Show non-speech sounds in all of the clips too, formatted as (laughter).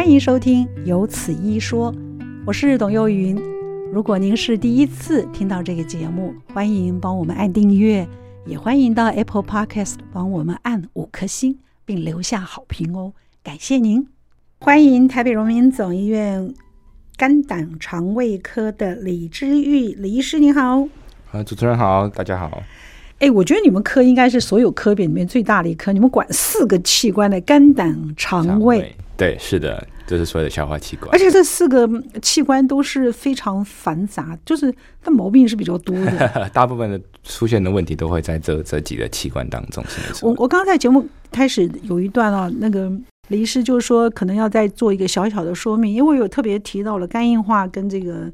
欢迎收听《有此一说》，我是董幼云。如果您是第一次听到这个节目，欢迎帮我们按订阅，也欢迎到 Apple Podcast 帮我们按五颗星，并留下好评哦，感谢您！欢迎台北荣民总医院肝胆肠胃科的李之玉李医师，您好。啊，主持人好，大家好。哎，我觉得你们科应该是所有科别里面最大的一科，你们管四个器官的肝胆肠胃。对，是的，这是所有的消化器官。而且这四个器官都是非常繁杂，就是它毛病是比较多的。(laughs) 大部分的出现的问题都会在这这几个器官当中。我我刚才节目开始有一段啊，那个李医师就是说，可能要再做一个小小的说明，因为我有特别提到了肝硬化跟这个。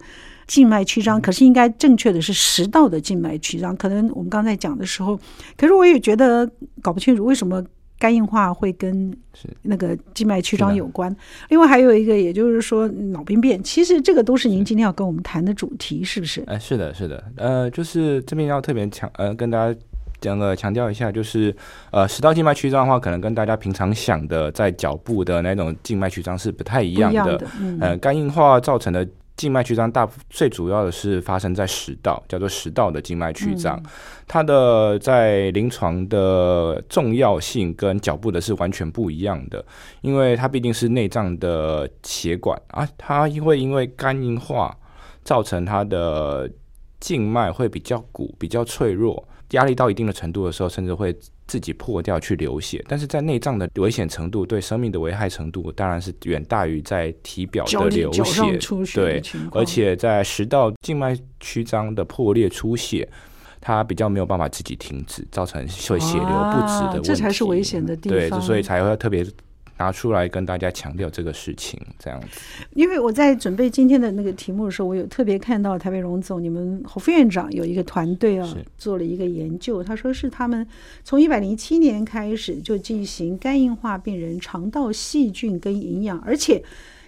静脉曲张，可是应该正确的是食道的静脉曲张。可能我们刚才讲的时候，可是我也觉得搞不清楚为什么肝硬化会跟那个静脉曲张有关。另外还有一个，也就是说脑病变，其实这个都是您今天要跟我们谈的主题，是不是？哎，是的，是的，呃，就是这边要特别强，呃，跟大家讲个强调一下，就是呃，食道静脉曲张的话，可能跟大家平常想的在脚部的那种静脉曲张是不太一样的。样的嗯、呃，肝硬化造成的。静脉曲张大最主要的是发生在食道，叫做食道的静脉曲张。嗯、它的在临床的重要性跟脚部的是完全不一样的，因为它毕竟是内脏的血管啊，它因为因为肝硬化造成它的静脉会比较鼓、比较脆弱，压力到一定的程度的时候，甚至会。自己破掉去流血，但是在内脏的危险程度，对生命的危害程度，当然是远大于在体表的流血。血对，而且在食道静脉曲张的破裂出血，它比较没有办法自己停止，造成会血流不止的问题。这才是危险的地方。对，所以才会特别。拿出来跟大家强调这个事情，这样子。因为我在准备今天的那个题目的时候，我有特别看到台北荣总你们侯副院长有一个团队啊，做了一个研究。他说是他们从一百零七年开始就进行肝硬化病人肠道细菌跟营养，而且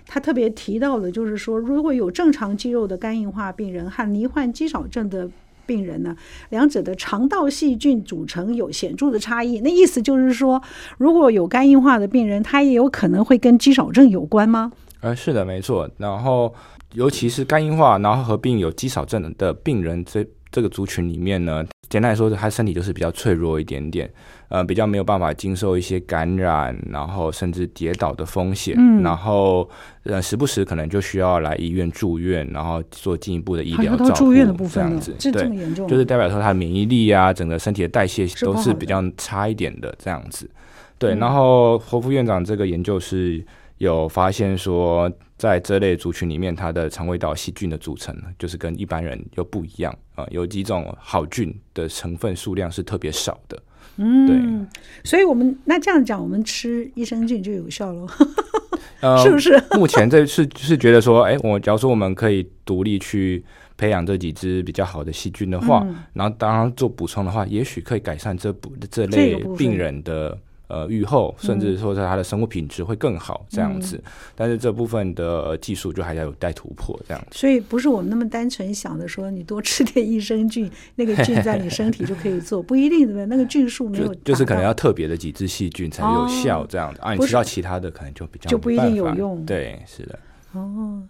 他特别提到的，就是说如果有正常肌肉的肝硬化病人和罹患肌少症的。病人呢，两者的肠道细菌组成有显著的差异。那意思就是说，如果有肝硬化的病人，他也有可能会跟肌少症有关吗？呃，是的，没错。然后，尤其是肝硬化，然后合并有肌少症的病人，这这个族群里面呢，简单来说，他身体就是比较脆弱一点点。呃，比较没有办法经受一些感染，然后甚至跌倒的风险，嗯、然后呃，时不时可能就需要来医院住院，然后做进一步的医疗照顾。住院的部分这样子，这这么严重，对，就是代表说他的免疫力啊，整个身体的代谢都是比较差一点的这样子。对，然后侯副院长这个研究是有发现说，在这类族群里面，它的肠胃道细菌的组成就是跟一般人又不一样啊、呃，有几种好菌的成分数量是特别少的。嗯，对，所以我们那这样讲，我们吃益生菌就有效了，(laughs) 呃、是不是？目前这是是觉得说，哎，我假如说我们可以独立去培养这几只比较好的细菌的话，嗯、然后当然做补充的话，也许可以改善这补这类病人的。呃，愈后甚至说是他的生活品质会更好这样子，嗯、但是这部分的技术就还要有待突破这样子。所以不是我们那么单纯想的说，你多吃点益生菌，那个菌在你身体就可以做，不一定对不对，那个菌数没有 (laughs) 就，就是可能要特别的几只细菌才有效这样子、哦、啊。你吃到其他的可能就比较就不一定有用。对，是的。哦，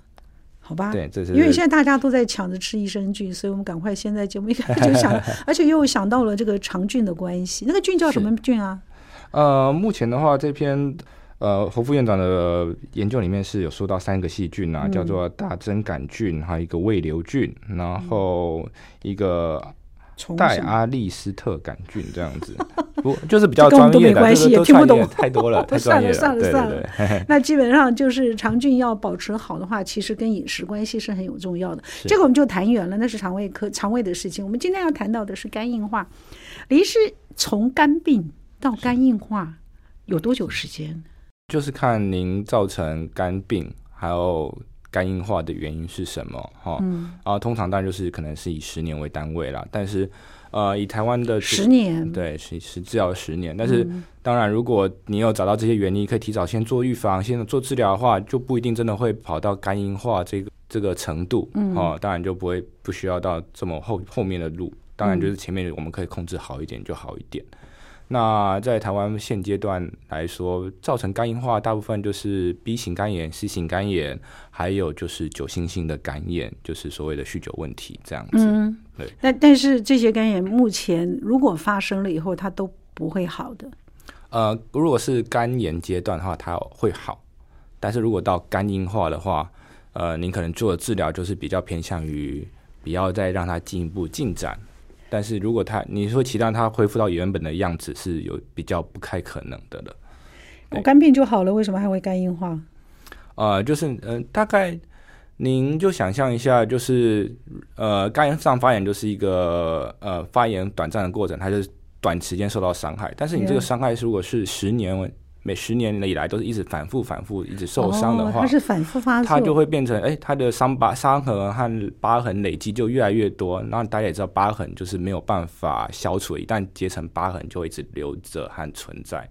好吧。对，这是因为现在大家都在抢着吃益生菌，所以我们赶快现在节目一开始就想，(laughs) 而且又想到了这个肠菌的关系。那个菌叫什么菌啊？呃，目前的话，这篇呃侯副院长的研究里面是有说到三个细菌啊，嗯、叫做大针杆菌，还有一个胃瘤菌，然后一个戴阿利斯特杆菌这样子，(laughs) 不就是比较专业的，没关系，也听不懂太多了，(laughs) 太专业了，算了算了算了。那基本上就是肠菌要保持好的话，其实跟饮食关系是很有重要的。这个我们就谈远了，那是肠胃科肠胃的事情。我们今天要谈到的是肝硬化，李医师从肝病。到肝硬化有多久时间？就是看您造成肝病还有肝硬化的原因是什么哈。嗯，啊通常当然就是可能是以十年为单位啦。但是呃，以台湾的十年，对，是是治疗十年。但是当然，如果你有找到这些原因，可以提早先做预防，先做治疗的话，就不一定真的会跑到肝硬化这个这个程度。嗯，哦，当然就不会不需要到这么后后面的路。当然就是前面我们可以控制好一点就好一点。那在台湾现阶段来说，造成肝硬化大部分就是 B 型肝炎、C 型肝炎，还有就是酒精性的肝炎，就是所谓的酗酒问题这样子。嗯，对。那但是这些肝炎目前如果发生了以后，它都不会好的。呃，如果是肝炎阶段的话，它会好；但是如果到肝硬化的话，呃，您可能做的治疗就是比较偏向于不要再让它进一步进展。但是如果他你说期待他恢复到原本的样子，是有比较不太可能的了。我肝病就好了，为什么还会肝硬化？呃，就是嗯、呃，大概您就想象一下，就是呃，肝上发炎就是一个呃发炎短暂的过程，它就是短时间受到伤害。但是你这个伤害如果是十年。每十年以来都是一直反复反复一直受伤的话，它是反复发作，它就会变成哎，它的伤疤伤痕和疤痕累积就越来越多。然后大家也知道，疤痕就是没有办法消除，一旦结成疤痕就会一直留着和存在。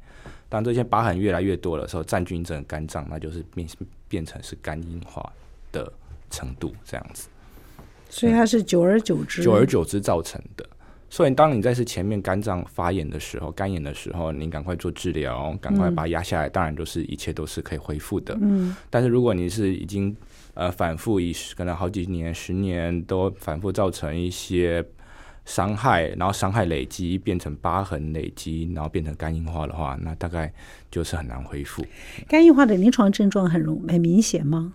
当这些疤痕越来越多的时候，占据整个肝脏，那就是变变成是肝硬化的程度这样子。所以它是久而久之，久而久之造成的。所以，当你在是前面肝脏发炎的时候，肝炎的时候，你赶快做治疗，赶快把它压下来，嗯，当然就是一切都是可以恢复的。嗯。但是，如果你是已经呃反复以可能好几年、十年都反复造成一些伤害，然后伤害累积变成疤痕累积，然后变成肝硬化的话，那大概就是很难恢复。肝硬化的临床症状很容很明显吗？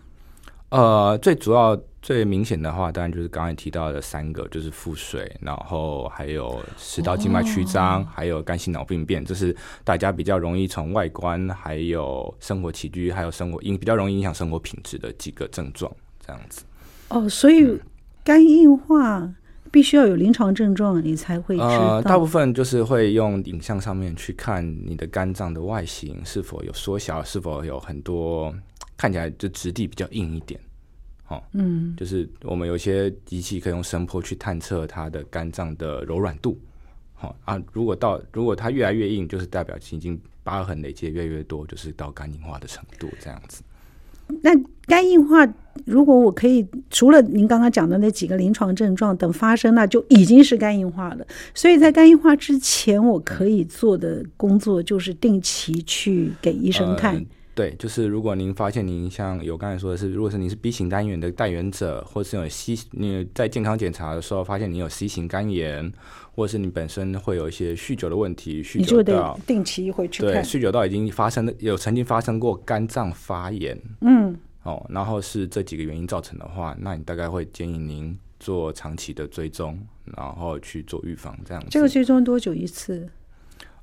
呃，最主要。最明显的话，当然就是刚才提到的三个，就是腹水，然后还有食道静脉曲张，还有肝性脑病变，这是大家比较容易从外观，还有生活起居，还有生活影比较容易影响生活品质的几个症状，这样子。哦，所以肝硬化必须要有临床症状，你才会知道。呃，大部分就是会用影像上面去看你的肝脏的外形是否有缩小，是否有很多看起来就质地比较硬一点。嗯，就是我们有些仪器可以用声波去探测它的肝脏的柔软度，好啊，如果到如果它越来越硬，就是代表已经疤痕累积越来越多，就是到肝硬化的程度这样子。那肝硬化，如果我可以除了您刚刚讲的那几个临床症状等发生，那就已经是肝硬化了。所以在肝硬化之前，我可以做的工作就是定期去给医生看。呃对，就是如果您发现您像有刚才说的是，如果是您是 B 型肝炎的带原者，或是有 C，你在健康检查的时候发现你有 C 型肝炎，或者是你本身会有一些酗酒的问题，酗酒到定期回去看，对，酗酒到已经发生的有曾经发生过肝脏发炎，嗯，哦，然后是这几个原因造成的话，那你大概会建议您做长期的追踪，然后去做预防这样子。这个追踪多久一次？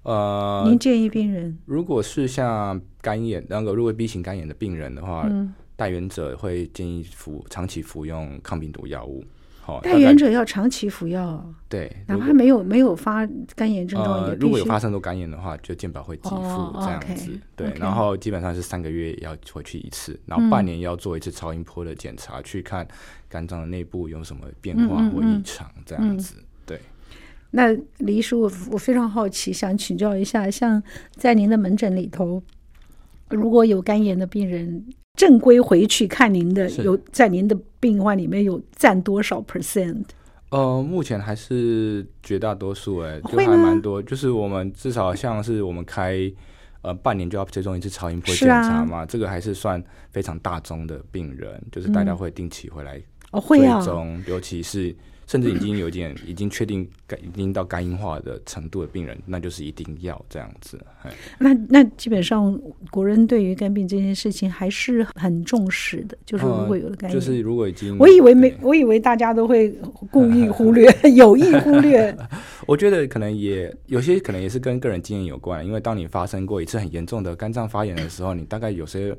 呃，您建议病人，如果是像肝炎那个，如果 B 型肝炎的病人的话，嗯、带原者会建议服长期服用抗病毒药物。好，带原者要长期服药，对，哪怕没有没有发肝炎症状，呃，如果有发生过肝炎的话，就健保会给付这样子。哦、对，okay, 然后基本上是三个月要回去一次，然后半年要做一次超音波的检查，嗯、去看肝脏的内部有什么变化或异常这样子。嗯嗯嗯那李医师，我我非常好奇，想请教一下，像在您的门诊里头，如果有肝炎的病人正规回去看您的，有在您的病患里面有占多少 percent？呃，目前还是绝大多数，哎，就还蛮多。就是我们至少像是我们开呃半年就要追踪一次超音波检查嘛，啊，这个还是算非常大宗的病人，就是大家会定期回来追踪，哦，会啊，尤其是。甚至已经有点 (clears throat) 已经确定肝已经到肝硬化的程度的病人，那就是一定要这样子。那那基本上国人对于肝病这件事情还是很重视的，就是如果有了肝、嗯，就是如果已经，我以为没，我以为大家都会故意忽略，(laughs) 有意忽略。(laughs) 我觉得可能也有些可能也是跟个人经验有关，因为当你发生过一次很严重的肝脏发炎的时候，你大概有些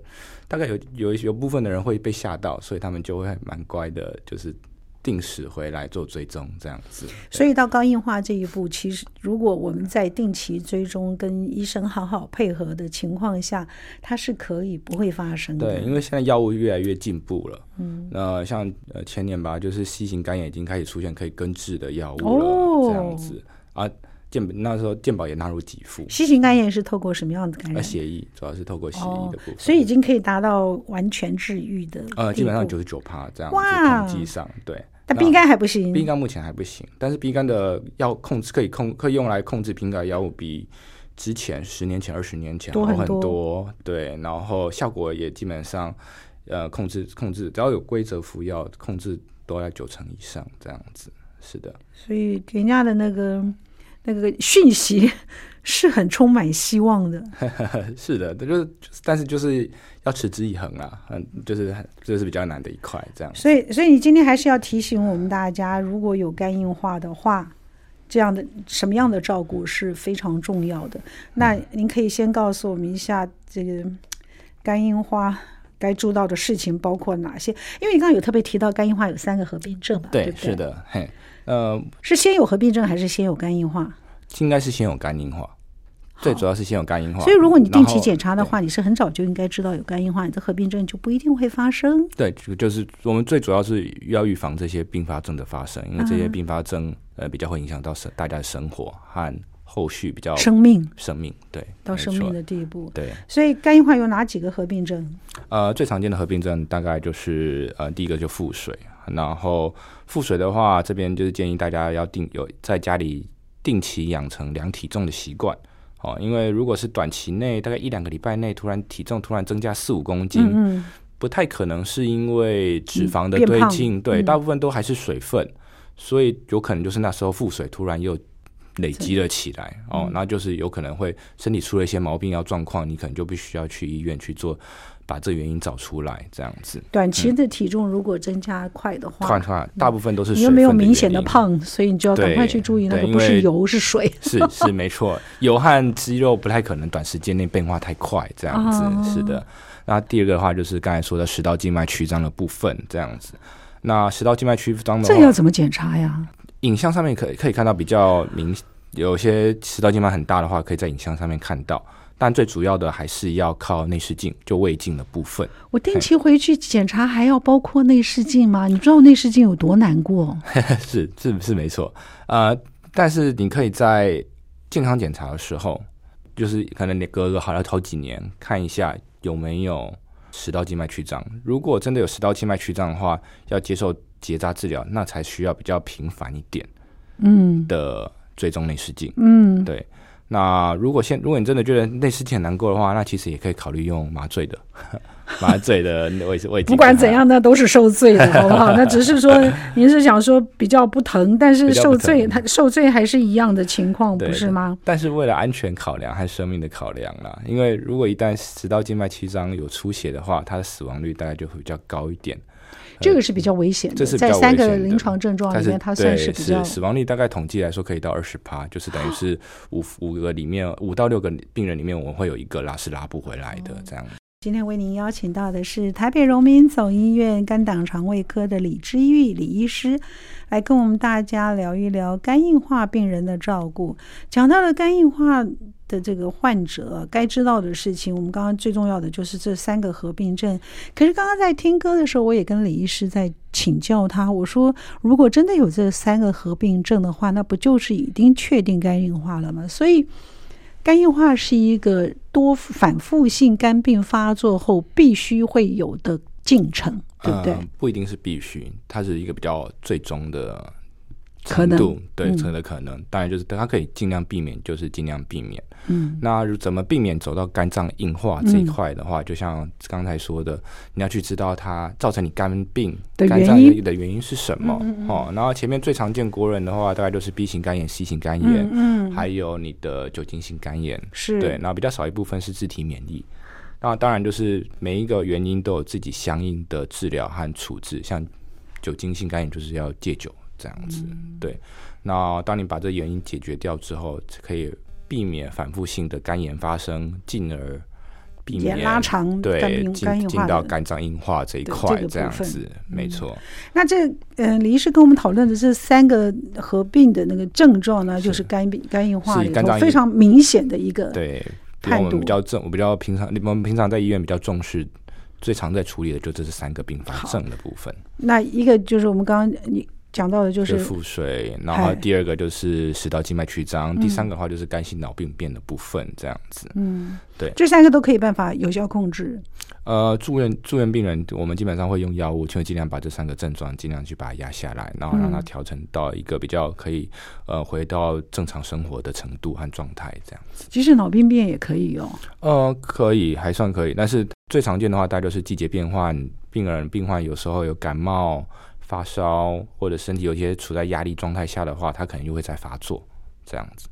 大概有有有部分的人会被吓到，所以他们就会蛮乖的，就是。定时回来做追踪，这样子。所以到肝硬化这一步，其实如果我们在定期追踪、跟医生好好配合的情况下，它是可以不会发生的。对，因为现在药物越来越进步了。嗯，那像呃前年吧，就是 C 型肝炎已经开始出现可以根治的药物了，哦、这样子啊。健那时候健保也纳入给付。C 型肝炎是透过什么样的肝炎？血液，主要是透过协议的部分。哦，所以已经可以达到完全治愈的。呃，基本上九十九趴这样子，统计上对。但 B 肝还不行，B 肝目前还不行，但是 B 肝的药控制可以控可以用来控制瓶盖药物比之前十年前、二十年前好很多，多对，然后效果也基本上呃控制控制，只要有规则服药，控制都在九成以上这样子，是的。所以给人家的那个那个讯息。是很充满希望的，(laughs) 是的，就是，但是就是要持之以恒啊，嗯，就是这是比较难的一块，这样。所以，所以你今天还是要提醒我们大家，如果有肝硬化的话，这样的什么样的照顾是非常重要的。那您可以先告诉我们一下，这个肝硬化该做到的事情包括哪些？因为你刚刚有特别提到肝硬化有三个合并症吧？对，对对是的，嘿，呃，是先有合并症还是先有肝硬化？应该是先有肝硬化，最主要是先有肝硬化。所以如果你定期检查的话，你是很早就应该知道有肝硬化，你的合并症就不一定会发生。对，就是我们最主要是要预防这些并发症的发生，因为这些并发症呃比较会影响到生大家的生活和后续比较生命。生命对到生命的地步。对，所以肝硬化有哪几个合并症？呃，最常见的合并症大概就是呃第一个就腹水，然后腹水的话，这边就是建议大家要定有在家里。定期养成量体重的习惯，哦，因为如果是短期内，大概一两个礼拜内，突然体重突然增加四五公斤，嗯嗯，不太可能是因为脂肪的堆积，对，大部分都还是水分，嗯，所以有可能就是那时候腹水突然又累积了起来，哦，那就是有可能会身体出了一些毛病要状况，你可能就必须要去医院去做。把这原因找出来，这样子。短期的体重如果增加快的话，快快，大部分都是水。你又没有明显的胖，所以你就要赶快去注意，那个不是油是水。(laughs) 是是没错，油和肌肉不太可能短时间内变化太快，这样子、哦、是的。那第二个的话就是刚才说的食道静脉曲张的部分，这样子。那食道静脉曲张的话，这要怎么检查呀？影像上面可以可以看到比较明，有些食道静脉很大的话，可以在影像上面看到。但最主要的还是要靠内视镜，就胃镜的部分。我定期回去检查，还要包括内视镜吗？你知道内视镜有多难过？(laughs) 是是是没错，呃，但是你可以在健康检查的时候，就是可能你隔个好了好几年，看一下有没有食道静脉曲张。如果真的有食道静脉曲张的话，要接受结扎治疗，那才需要比较频繁一点，嗯的追踪内视镜，嗯，对。那如果现如果你真的觉得内视镜很难过的话，那其实也可以考虑用麻醉的，(laughs) 麻醉的位置位置。不管怎样，那都是受罪的，(laughs) 好不好？那只是说 (laughs) 您是想说比较不疼，但是受罪，它受罪还是一样的情况，不是吗？但是为了安全考量和生命的考量啦，因为如果一旦食道静脉曲张有出血的话，它的死亡率大概就会比较高一点。这个是比较危险的，这是在三个临床症状里面，它算是比较是死亡率大概统计来说可以到二十趴，就是等于是五五个里面五到六个病人里面，我们会有一个拉是拉不回来的这样。今天为您邀请到的是台北荣民总医院肝胆肠胃科的李之玉李医师，来跟我们大家聊一聊肝硬化病人的照顾。讲到了肝硬化的这个患者该知道的事情，我们刚刚最重要的就是这三个合并症。可是刚刚在听歌的时候，我也跟李医师在请教他，我说如果真的有这三个合并症的话，那不就是已经确定肝硬化了吗？所以。肝硬化是一个多反复性肝病发作后必须会有的进程，对不对？不一定是必须，它是一个比较最终的。程度对，成的可能，嗯、当然就是它可以尽量避免，就是尽量避免。嗯，那怎么避免走到肝脏硬化这一块的话，嗯、就像刚才说的，你要去知道它造成你肝病肝脏的原因是什么。嗯哦，然后前面最常见国人的话，大概就是 B 型肝炎、C 型肝炎，嗯，嗯还有你的酒精性肝炎，是对，然后比较少一部分是自体免疫。那当然就是每一个原因都有自己相应的治疗和处置，像酒精性肝炎就是要戒酒。这样子，对。那当你把这原因解决掉之后，可以避免反复性的肝炎发生，进而避免拉长对进进到肝脏硬化这一块，这样子，没错。那这呃，李医师跟我们讨论的这三个合并的那个症状呢，就是肝病、肝硬化里头非常明显的一个对。我们比较重，我比较平常，我们平常在医院比较重视。最常在处理的就这是三个并发症的部分。那一个就是我们刚刚你讲到的就是腹水，然后第二个就是食道静脉曲张，第三个的话就是肝性脑病变的部分，这样子。嗯，对，这三个都可以办法有效控制。呃，住院住院病人，我们基本上会用药物，就会尽量把这三个症状尽量去把它压下来，然后让它调整到一个比较可以呃回到正常生活的程度和状态，这样子。其实脑病变也可以哦。呃，可以，还算可以，但是最常见的话，大概就是季节变换，病人病患有时候有感冒。发烧或者身体有些处在压力状态下的话，他可能就会再发作这样子。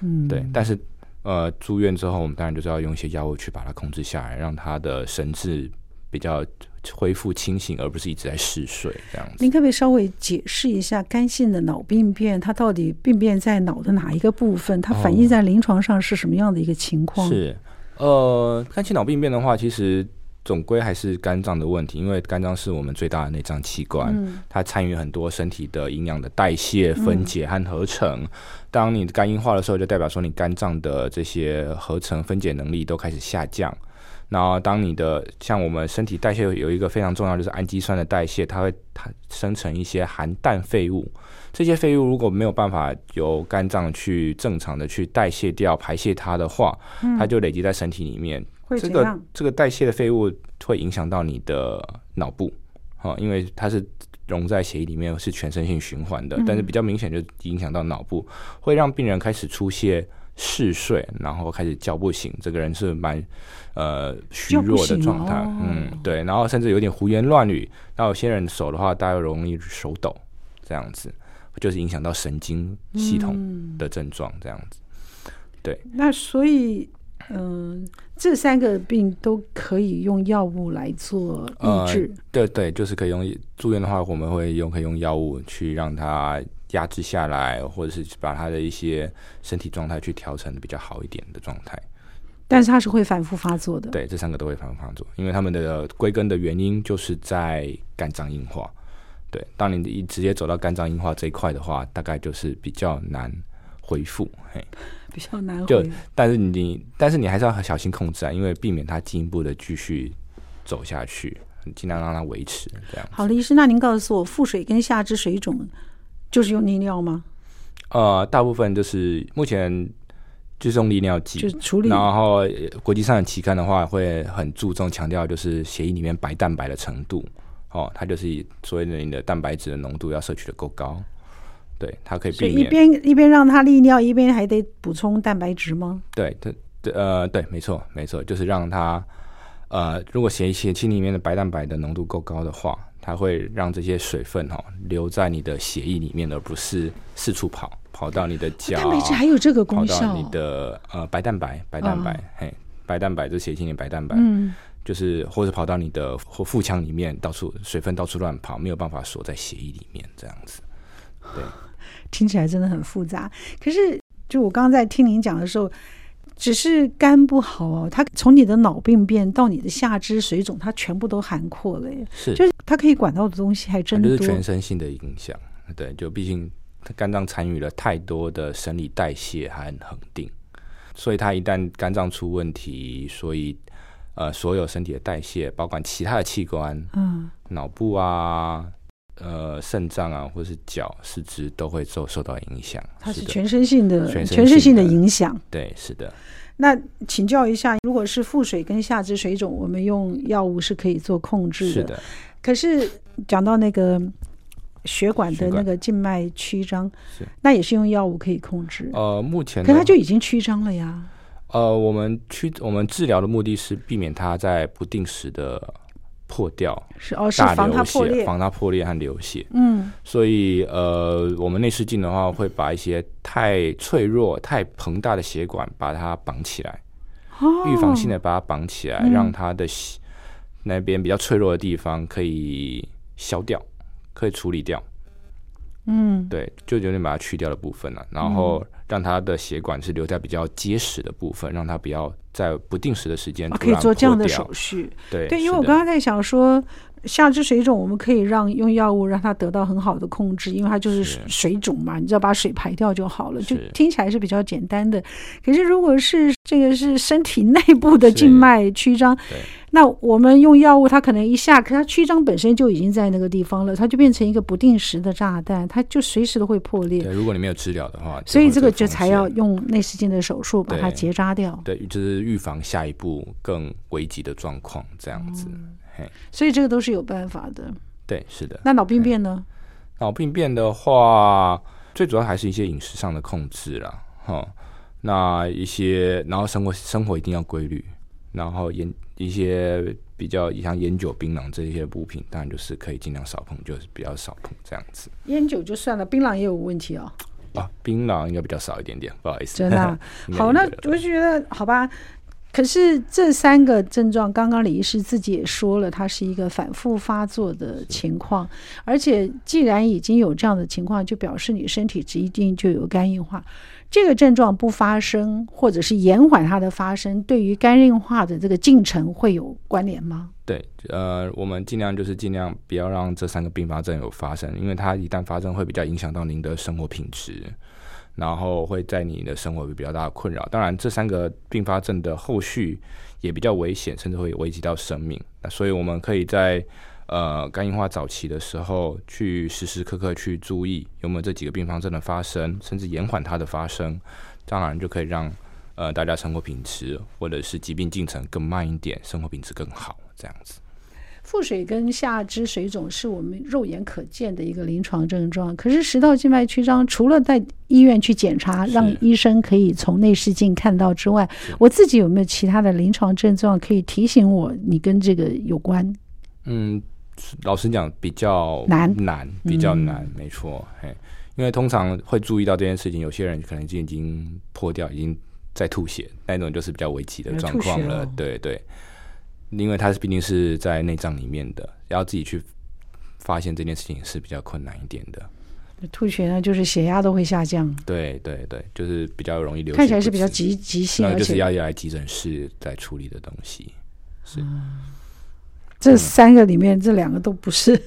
嗯，对。但是呃，住院之后，我们当然就是要用一些药物去把它控制下来，让他的神志比较恢复清醒，而不是一直在嗜睡这样子。您可不可以稍微解释一下肝性的脑病变，它到底病变在脑的哪一个部分？它反映在临床上是什么样的一个情况？哦、是呃，肝性脑病变的话，其实。总归还是肝脏的问题，因为肝脏是我们最大的内脏器官，嗯、它参与很多身体的营养的代谢、分解和合成。嗯、当你肝硬化的时候，就代表说你肝脏的这些合成分解能力都开始下降。然后，当你的像我们身体代谢有一个非常重要，就是氨基酸的代谢，它会它生成一些含氮废物。这些废物如果没有办法由肝脏去正常的去代谢掉、排泄它的话，嗯、它就累积在身体里面。这个这个代谢的废物会影响到你的脑部，哈，因为它是溶在血液里面，是全身性循环的。但是比较明显就影响到脑部，会让病人开始出现嗜睡，然后开始叫不醒，这个人是蛮呃虚弱的状态，嗯，对，然后甚至有点胡言乱语。那有些人手的话，大家容易手抖，这样子就是影响到神经系统的症状，这样子。对，那所以。嗯，这三个病都可以用药物来做抑制。呃、对对，就是可以用住院的话，我们会用可以用药物去让它压制下来，或者是把它的一些身体状态去调成比较好一点的状态。但是它是会反复发作的。对，这三个都会反复发作，因为他们的归根的原因就是在肝脏硬化。对，当你一直接走到肝脏硬化这一块的话，大概就是比较难恢复。嘿。比较难，就但是你但是你还是要很小心控制啊，因为避免它进一步的继续走下去，尽量让它维持这样。好，的医师，那您告诉我，腹水跟下肢水肿就是用利尿吗？呃，大部分就是目前就是用利尿剂，就是处理。然后国际上的期刊的话，会很注重强调就是血液里面白蛋白的程度，哦，它就是所谓的你的蛋白质的浓度要摄取的够高。对，它可以避免。一边一边让它利尿，一边还得补充蛋白质吗？对，对，对，呃，对，没错，没错，就是让它，呃，如果血血清里面的白蛋白的浓度够高的话，它会让这些水分哈、哦、留在你的血液里面，而不是四处跑，跑到你的脚。蛋白质还有这个功效？跑到你的呃白蛋白，白蛋白，哦、嘿，白蛋白就是血清里白蛋白，嗯，就是或者跑到你的或腹腔里面，到处水分到处乱跑，没有办法锁在血液里面，这样子，对。听起来真的很复杂，可是就我刚刚在听您讲的时候，只是肝不好哦，它从你的脑病变到你的下肢水肿，它全部都涵括了耶。是，就是它可以管到的东西还真的多。就是全身性的影响，对，就毕竟肝脏参与了太多的生理代谢和恒定，所以它一旦肝脏出问题，所以呃，所有身体的代谢，包括其他的器官，嗯，脑部啊。呃，肾脏啊，或是脚、四肢都会受受到影响。它是全身性的，全身性的，影响。对，是的。那请教一下，如果是腹水跟下肢水肿，我们用药物是可以做控制的。是的。可是讲到那个血管的那个静脉曲张，是那也是用药物可以控制。呃，目前可它就已经曲张了呀。呃，我们曲我们治疗的目的是避免它在不定时的。破掉是哦，是防它破裂，防它破裂和流血。嗯，所以呃，我们内视镜的话，会把一些太脆弱、太膨大的血管把它绑起来，哦、预防性的把它绑起来，嗯、让它的那边比较脆弱的地方可以消掉，可以处理掉。嗯，对，就有点把它去掉的部分了，然后让它的血管是留在比较结实的部分，让它不要在不定时的时间可以做这样的手续。对对，因为我刚刚在想说，下肢水肿我们可以让用药物让它得到很好的控制，因为它就是水肿嘛，你只要把水排掉就好了，就听起来是比较简单的。可是如果是这个是身体内部的静脉曲张，那我们用药物，它可能一下，可它曲张本身就已经在那个地方了，它就变成一个不定时的炸弹，它就随时都会破裂。对，如果你没有治疗的话，所以这个就才要用内视镜的手术把它结扎掉。对，就是预防下一步更危急的状况，这样子。嗯、嘿，所以这个都是有办法的。对，是的。那脑病变呢？脑病变的话，最主要还是一些饮食上的控制啦。哈，那一些，然后生活生活一定要规律，然后烟一些比较像烟酒、槟榔这些物品，当然就是可以尽量少碰，就是比较少碰这样子。烟酒就算了，槟榔也有问题哦。啊，槟榔应该比较少一点点，不好意思。真的、啊、(laughs) 好，那我就觉得好吧。可是这三个症状，刚刚李医师自己也说了，它是一个反复发作的情况，而且既然已经有这样的情况，就表示你身体一定就有肝硬化。这个症状不发生，或者是延缓它的发生，对于肝硬化的这个进程会有关联吗？对，呃，我们尽量就是尽量不要让这三个并发症有发生，因为它一旦发生，会比较影响到您的生活品质。然后会在你的生活有比较大的困扰。当然，这三个并发症的后续也比较危险，甚至会危及到生命。那所以我们可以在呃肝硬化早期的时候，去时时刻刻去注意有没有这几个并发症的发生，甚至延缓它的发生。当然就可以让呃大家生活品质或者是疾病进程更慢一点，生活品质更好，这样子。腹水跟下肢水肿是我们肉眼可见的一个临床症状。可是食道静脉曲张，除了在医院去检查，让医生可以从内视镜看到之外，我自己有没有其他的临床症状可以提醒我，你跟这个有关？嗯，老实讲，比较难，难，比较难，嗯、没错。嘿，因为通常会注意到这件事情，有些人可能就已经破掉，已经在吐血，那种就是比较危急的状况了。对对。因为它是毕竟是在内脏里面的，要自己去发现这件事情是比较困难一点的。吐血呢，就是血压都会下降。对对对，就是比较容易流血。看起来是比较急急性，而且就是要要来急诊室来处理的东西。是，嗯、这三个里面，嗯、这两个都不是，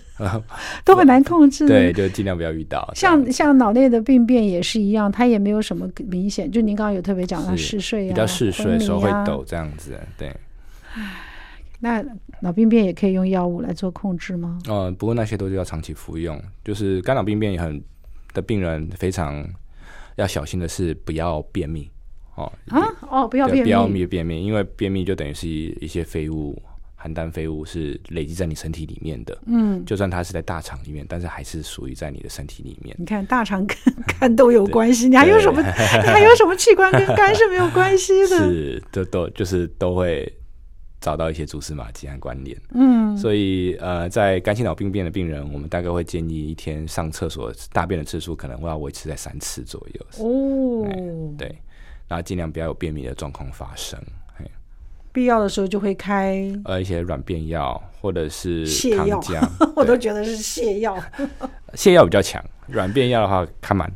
都很难控制。对，就尽量不要遇到。像像脑内的病变也是一样，它也没有什么明显。就您刚刚有特别讲到嗜睡啊，比较嗜睡，手会抖这样子。对。那脑病变也可以用药物来做控制吗？呃，不过那些都是要长期服用。就是肝脑病变也很的病人非常要小心的是不要便秘哦。啊哦，不要便秘，不要便便秘，因为便秘就等于是一些废物、含氮废物是累积在你身体里面的。嗯，就算它是在大肠里面，但是还是属于在你的身体里面。你看大肠跟 (laughs) 肝都有关系，你还有什么？(laughs) 你还有什么器官跟肝是没有关系的？是，都都就是都会。找到一些蛛丝马迹和关联，嗯，所以呃，在肝性脑病变的病人，我们大概会建议一天上厕所大便的次数可能会要维持在三次左右。哦，对，然后尽量不要有便秘的状况发生。必要的时候就会开呃一些软便药或者是糖药，(laughs) 我都觉得是泻药。(laughs) 泻药比较强，软便药的话看满，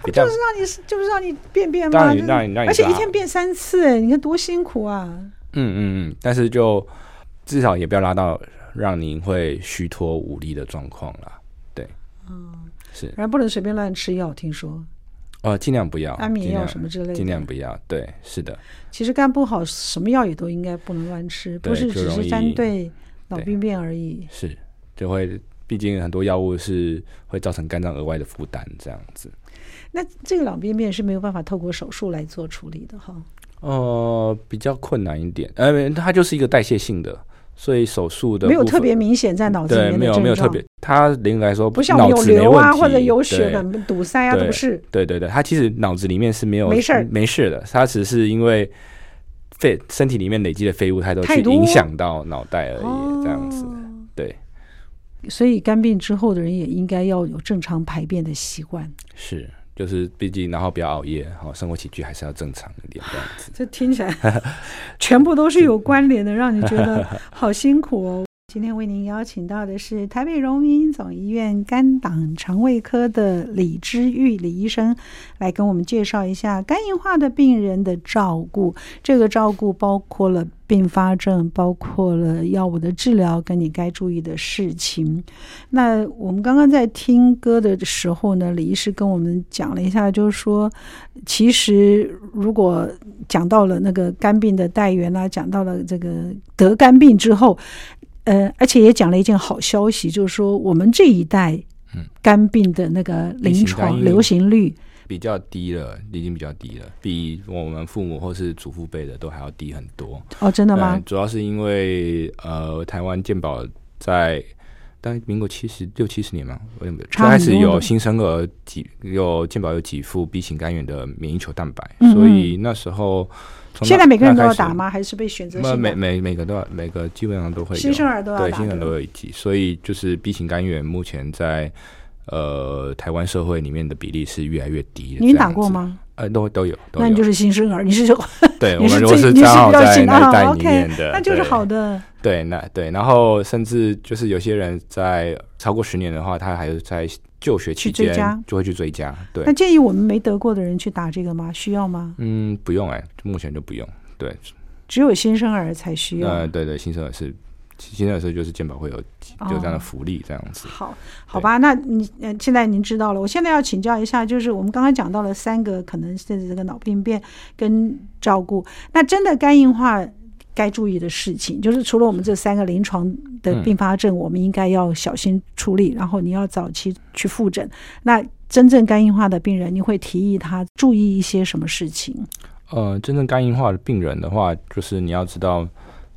不就是让你就是让你便便吗？让你让你让你，而且一天便三次，哎，你看多辛苦啊！嗯嗯嗯，但是就至少也不要拉到让您会虚脱无力的状况了，对，嗯，是，然后不能随便乱吃药，听说，哦，尽量不要安眠药什么之类的，尽量不要，对，是的。其实肝不好，什么药也都应该不能乱吃，不是只是针对脑病变而已，是，就会，毕竟很多药物是会造成肝脏额外的负担，这样子。那这个脑病变是没有办法透过手术来做处理的哈。呃，比较困难一点，呃，它就是一个代谢性的，所以手术的没有特别明显在脑子里面没有没有特别，它灵来说不像有瘤啊或者有血的堵塞啊，都不是。对对对，它其实脑子里面是没有没事没事的，它只是因为废身体里面累积的废物太多，去影响到脑袋而已，这样子。对，所以肝病之后的人也应该要有正常排便的习惯。是。就是毕竟，然后不要熬夜，好，生活起居还是要正常一点这样子。这听起来 (laughs) 全部都是有关联的，让你觉得好辛苦哦。今天为您邀请到的是台北荣民总医院肝胆肠胃科的李之玉李医生，来跟我们介绍一下肝硬化的病人的照顾。这个照顾包括了并发症，包括了药物的治疗，跟你该注意的事情。那我们刚刚在听歌的时候呢，李医师跟我们讲了一下，就是说，其实如果讲到了那个肝病的带源啊，讲到了这个得肝病之后。呃，而且也讲了一件好消息，就是说我们这一代，嗯，肝病的那个临床流行率比较低了，已经比较低了，比我们父母或是祖父辈的都还要低很多。哦，真的吗？主要是因为呃，台湾健保在当民国七十六七十年嘛，为什么开始有新生儿几有健保有几副 B 型肝炎的免疫球蛋白，嗯嗯，所以那时候。现在每个人都要打吗？还是被选择性？每每每个都要，每个基本上都会有。新生儿都要打。对，新生儿都有一剂。所以就是 B 型肝炎目前在呃台湾社会里面的比例是越来越低的。您打过吗？呃，都都有。那你就是新生儿，你是说？对，我们如果是 (laughs) 刚好在那一代里面的，那就是好的。对，那对，然后甚至就是有些人在超过十年的话，他还是在。就学期间就会去追加，对。那建议我们没得过的人去打这个吗？需要吗？嗯，不用哎、欸，目前就不用。对，只有新生儿才需要。呃，对对，新生儿是新生儿是就是健保会有有这样的福利这样子。哦、好，好吧，那你呃现在您知道了，我现在要请教一下，就是我们刚刚讲到了三个可能甚至这个脑病变跟照顾，那真的肝硬化。该注意的事情，就是除了我们这三个临床的并发症，我们应该要小心处理。嗯、然后你要早期去复诊。那真正肝硬化的病人，你会提议他注意一些什么事情？呃，真正肝硬化的病人的话，就是你要知道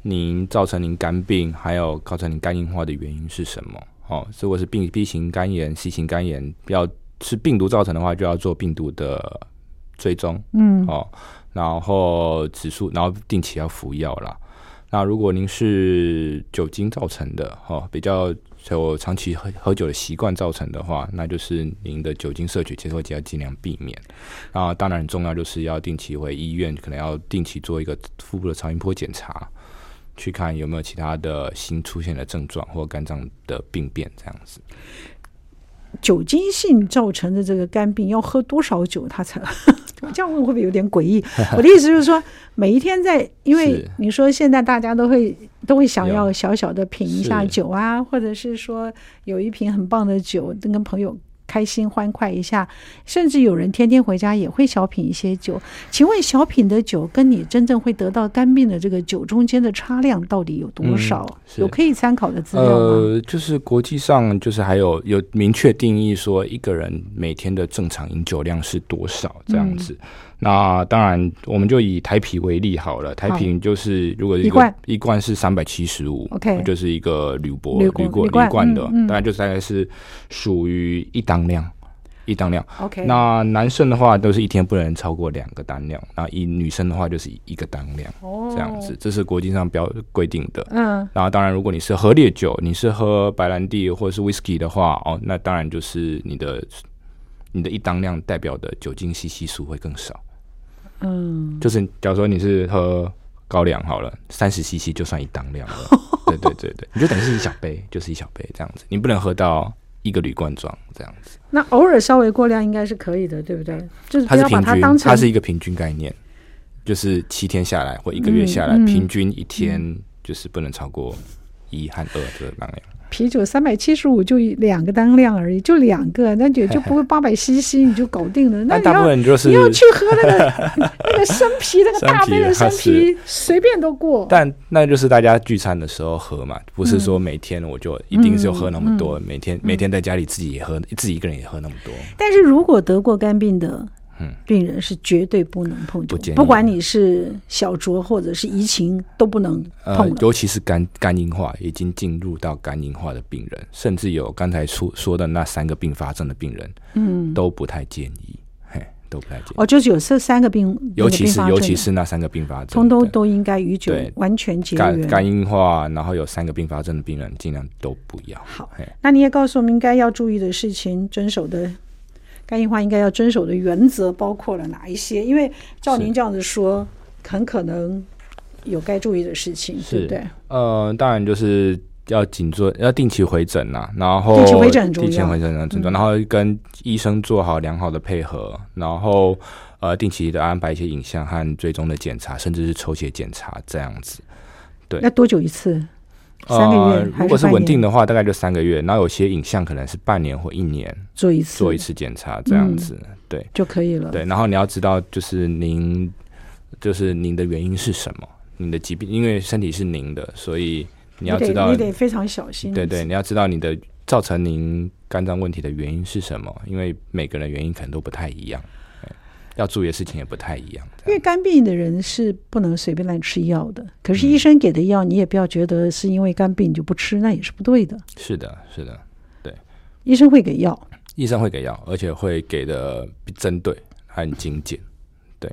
您造成您肝病，还有造成您肝硬化的原因是什么。哦，如果是病 B 型肝炎、C 型肝炎，要是病毒造成的话，就要做病毒的追踪。嗯，哦。然后指数，然后定期要服药啦。那如果您是酒精造成的，哦，比较有长期喝喝酒的习惯造成的话，那就是您的酒精摄取接受剂要尽量避免。啊，当然很重要就是要定期回医院，可能要定期做一个腹部的超音波检查，去看有没有其他的新出现的症状或肝脏的病变这样子。酒精性造成的这个肝病要喝多少酒，它才？这样问会不会有点诡异？(laughs) 我的意思就是说，每一天在，因为你说现在大家都会都会想要小小的品一下酒啊，或者是说有一瓶很棒的酒，跟朋友。开心欢快一下，甚至有人天天回家也会小品一些酒。请问小品的酒跟你真正会得到肝病的这个酒中间的差量到底有多少？嗯、有可以参考的资料吗？呃，就是国际上就是还有有明确定义说一个人每天的正常饮酒量是多少这样子。嗯那当然，我们就以台啤为例好了。台啤就是如果一罐，一罐是三百七十五，OK，就是一个铝箔铝罐铝罐的，当然就大概是属于一当量，一当量。OK，那男生的话都是一天不能超过两个单量，那以女生的话就是一个单量，这样子，这是国际上标规定的。嗯，然后当然，如果你是喝烈酒，你是喝白兰地或者是 whisky 的话，哦，那当然就是你的你的一当量代表的酒精 CC 数会更少。嗯，就是假如说你是喝高粱好了，三十 CC 就算一当量了。(laughs) 对对对对，你就等于是一小杯，就是一小杯这样子，你不能喝到一个铝罐装这样子。那偶尔稍微过量应该是可以的，对不对？就是不要把它当成，它是平均，它是一个平均概念，就是七天下来或一个月下来，嗯嗯、平均一天就是不能超过一和二这个当量。啤酒三百七十五就两个单量而已，就两个，那也 (laughs) 就不会八百 CC 你就搞定了。那你要你要去喝那个 (laughs) 那个生啤，那个大杯的生啤，随便都过。但那就是大家聚餐的时候喝嘛，不是说每天我就一定是喝那么多，每天每天在家里自己也喝，自己一个人也喝那么多。但是如果得过肝病的。嗯，病人是绝对不能碰酒，不，不管你是小酌或者是怡情，都不能碰。呃，尤其是肝肝硬化已经进入到肝硬化的病人，甚至有刚才说说的那三个并发症的病人，嗯，都不太建议，嘿，都不太建议。哦，就是有这三个病，尤其是尤其是那三个并发症，通通都应该与酒完全绝缘。肝肝硬化，然后有三个并发症的病人，尽量都不要。好，嘿那你也告诉我们应该要注意的事情，遵守的。肝硬化应该要遵守的原则包括了哪一些？因为照您这样子说，很可能有该注意的事情，对不对？呃，当然就是要紧做，要定期回诊呐，然后定期回诊很重要，定期回诊很重要，然后跟医生做好良好的配合，然后呃，定期的安排一些影像和最终的检查，甚至是抽血检查这样子。对，那多久一次？三个月，呃，如果是稳定的话，大概就三个月。然后有些影像可能是半年或一年做一次，做一次检查这样子，嗯，对就可以了。对，然后你要知道，就是您，就是您的原因是什么？您的疾病，因为身体是您的，所以。你要知道，你得非常小心。对对，你要知道你的造成您肝脏问题的原因是什么？因为每个人原因可能都不太一样，要注意的事情也不太一样。因为肝病的人是不能随便乱吃药的，可是医生给的药，你也不要觉得是因为肝病就不吃，那也是不对的。是的，是的，对，医生会给药，医生会给药，而且会给的针对很精简。对，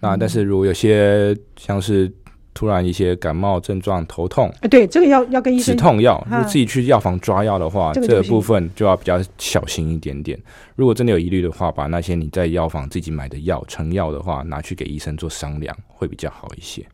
那但是如果有些像是。突然一些感冒症状，头痛，哎，对，这个要要跟医生。止痛药，如果自己去药房抓药的话，这个，这个部分就要比较小心一点点。如果真的有疑虑的话，把那些你在药房自己买的药成药的话，拿去给医生做商量，会比较好一些。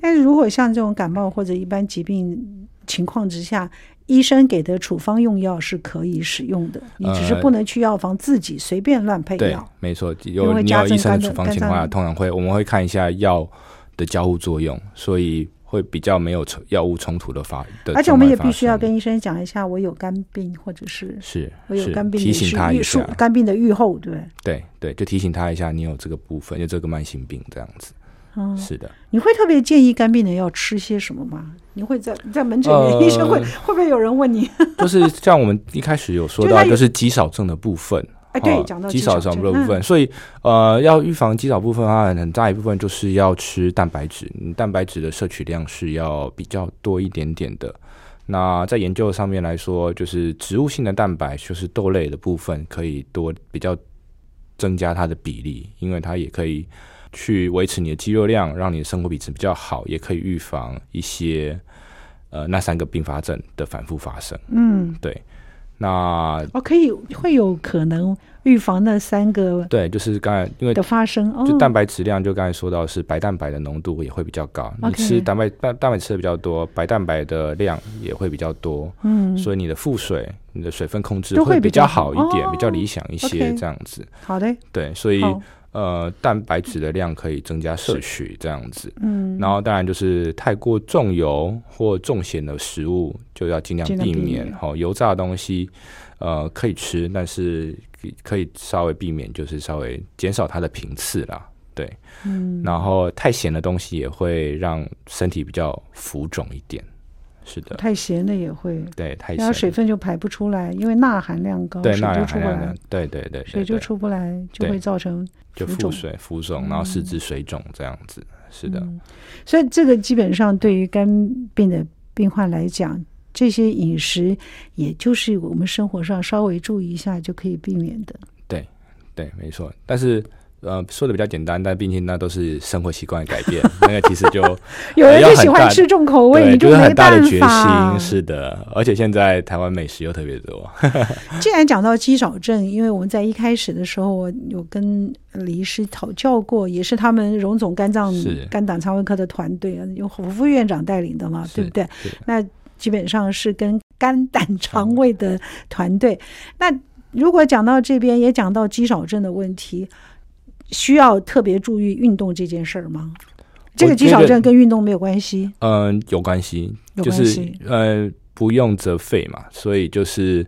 但是如果像这种感冒或者一般疾病情况之下，医生给的处方用药是可以使用的，你只是不能去药房自己随便乱配药。呃、没错，有你有医生的处方情况下，通常会我们会看一下药。的交互作用，所以会比较没有药物冲突的发的。而且我们也必须要跟医生讲一下，我有肝病，或者是是我有肝病，提醒他一下肝病的预后，对对对，就提醒他一下，你有这个部分，有这个慢性病这样子。嗯，是的。你会特别建议肝病人要吃些什么吗？你会在在门诊里，呃、医生会会不会有人问你？(laughs) 就是像我们一开始有说到，就是极少症的部分。哎，对，讲到肌少症的部分，嗯、所以呃，要预防肌少部分的话，很大一部分就是要吃蛋白质，蛋白质的摄取量是要比较多一点点的。那在研究上面来说，就是植物性的蛋白，就是豆类的部分，可以多比较增加它的比例，因为它也可以去维持你的肌肉量，让你的生活品质比较好，也可以预防一些呃那三个并发症的反复发生。嗯，对。那哦，可以会有可能预防那三个对，就是刚才因为的发生，就蛋白质量，就刚才说到是白蛋白的浓度也会比较高。你吃蛋白蛋蛋白吃的比较多，白蛋白的量也会比较多。嗯，所以你的腹水、你的水分控制会比较好一点，比较理想一些，这样子。好的，对，所以。呃，蛋白质的量可以增加摄取，这样子。嗯，然后当然就是太过重油或重咸的食物就要尽量避免。好，油炸的东西，呃，可以吃，但是可以稍微避免，就是稍微减少它的频次啦。对，嗯，然后太咸的东西也会让身体比较浮肿一点。是的，太咸的也会，对，太咸，然后水分就排不出来，因为钠含量高，对，水就出不来，对对对，水就出不来，就会造成就腹水、浮肿，然后四肢水肿这样子。是的，所以这个基本上对于肝病的病患来讲，这些饮食也就是我们生活上稍微注意一下就可以避免的。对对，没错，但是。呃，说的比较简单，但毕竟那都是生活习惯的改变。那个其实就 (laughs) 有人就喜欢吃重口味，你就没办法。就是很大的决心，是的。而且现在台湾美食又特别多。(laughs) 既然讲到肌少症，因为我们在一开始的时候，我有跟李医师讨教过，也是他们荣总肝脏肝胆肠胃科的团队啊，由胡副院长带领的嘛，对不对？那基本上是跟肝胆 (laughs) 肠胃的团队。那如果讲到这边，也讲到肌少症的问题。需要特别注意运动这件事儿吗？这个肌少症跟运动没有关系？嗯、呃，有关系，就是呃，不用则废嘛，所以就是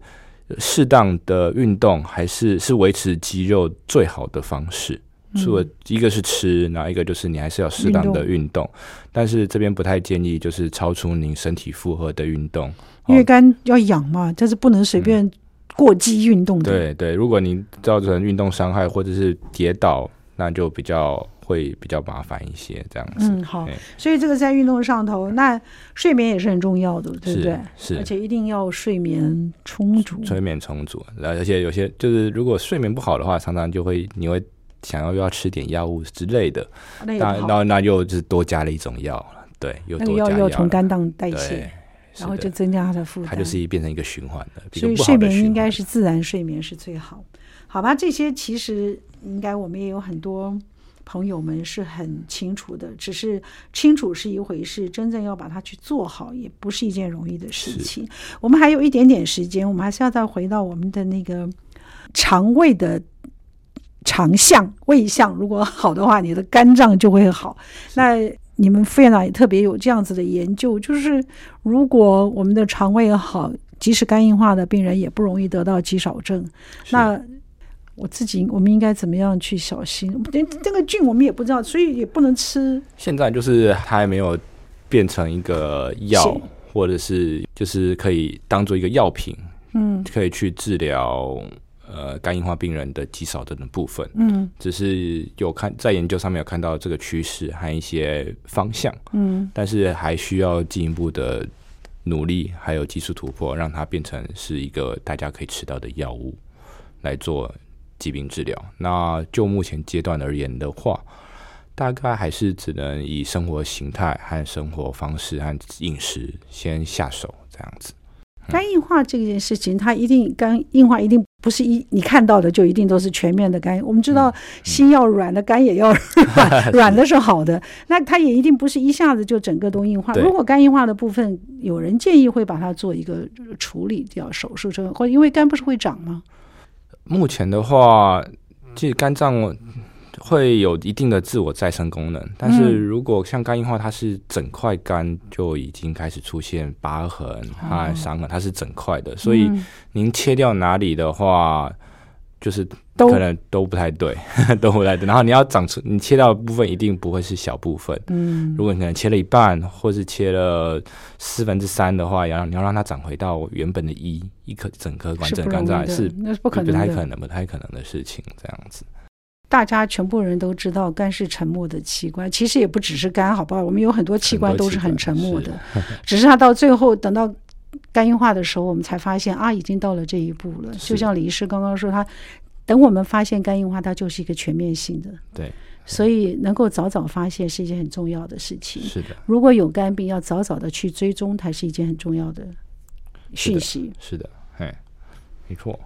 适当的运动还是是维持肌肉最好的方式。除了一个是吃，然后一个就是你还是要适当的运动，但是这边不太建议就是超出您身体负荷的运动，因为肝要养嘛，但是不能随便、嗯。过激运动的，对对，如果你造成运动伤害或者是跌倒，那就比较会比较麻烦一些，这样子。嗯，好，所以这个在运动上头，那睡眠也是很重要的，对不对？是，而且一定要睡眠充足，睡眠充足。而且有些就是如果睡眠不好的话，常常就会你会想要又要吃点药物之类的，那那那又就是多加了一种药，对，又多加药，要从肝脏代谢。然后就增加他的负担，它就是变成一个循环的。所以睡眠应该是自然睡眠是最好，好吧？这些其实应该我们也有很多朋友们是很清楚的，只是清楚是一回事，真正要把它去做好，也不是一件容易的事情。我们还有一点点时间，我们还是要再回到我们的那个肠胃的肠相、胃相。如果好的话，你的肝脏就会好。那你们副院长也特别有这样子的研究，就是如果我们的肠胃好，即使肝硬化的病人也不容易得到肌少症。那我自己，我们应该怎么样去小心？连这个菌我们也不知道，所以也不能吃。现在就是它还没有变成一个药，或者是就是可以当做一个药品，嗯，可以去治疗呃肝硬化病人的极少症的部分。嗯，只是有看在研究上面有看到这个趋势和一些方向。嗯，但是还需要进一步的努力，还有技术突破，让它变成是一个大家可以吃到的药物来做。疾病治疗，那就目前阶段而言的话，大概还是只能以生活形态和生活方式和饮食先下手这样子。肝硬化这件事情，它一定肝硬化一定不是一你看到的就一定都是全面的肝。我们知道心要软的肝也要软，(laughs) (laughs) 软的是好的，那它也一定不是一下子就整个都硬化。如果肝硬化的部分，有人建议会把它做一个处理掉手术之后，或因为肝不是会长吗？目前的话，其实肝脏会有一定的自我再生功能，但是如果像肝硬化，它是整块肝就已经开始出现疤痕和伤痕，它是整块的，所以您切掉哪里的话，就是。可能都不太对，(laughs) 都不太对。然后你要长出你切到的部分，一定不会是小部分。嗯，如果你可能切了一半，或是切了四分之三的话，要你要让它长回到原本的一一颗整颗完整肝脏，是那是不可能，不太可能，不太可能的事情。这样子，大家全部人都知道，肝是沉默的器官。其实也不只是肝，好不好？我们有很多器官都是很沉默的，是只是它到最后等到肝硬化的时候，我们才发现啊，已经到了这一步了。就像李医师刚刚说，他。等我们发现肝硬化，它就是一个全面性的。对，所以能够早早发现是一件很重要的事情。是的，如果有肝病，要早早的去追踪，它是一件很重要的讯息。是的，哎，没错。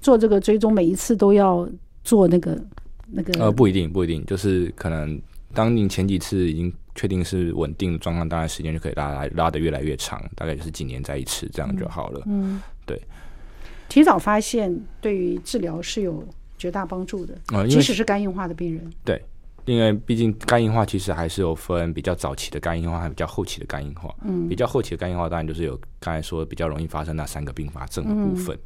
做这个追踪，每一次都要做那个那个。呃，不一定，不一定，就是可能当你前几次已经确定是稳定的状况，当然时间就可以拉来拉的越来越长，大概就是几年再一次，这样就好了。嗯，对。提早发现对于治疗是有绝大帮助的，即使是肝硬化的病人。对，因为毕竟肝硬化其实还是有分比较早期的肝硬化，还比较后期的肝硬化。嗯，比较后期的肝硬化当然就是有刚才说比较容易发生那三个并发症的部分。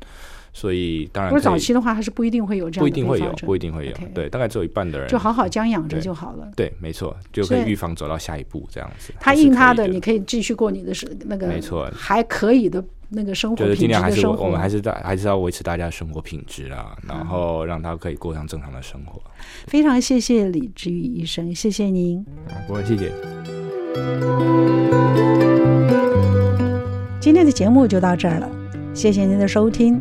所以当然，如果早期的话，还是不一定会有这样的，不一定会有，不一定会有。对，大概只有一半的人就好好将养着就好了。对，没错，就可以预防走到下一步这样子。他应他的，你可以继续过你的是那个没错，还可以的。那个生活品质的生活，就是尽量还是我们还是在还是要维持大家的生活品质啊，然后让他可以过上正常的生活。非常谢谢李志宇医生，谢谢您。不会，谢谢。今天的节目就到这儿了，谢谢您的收听，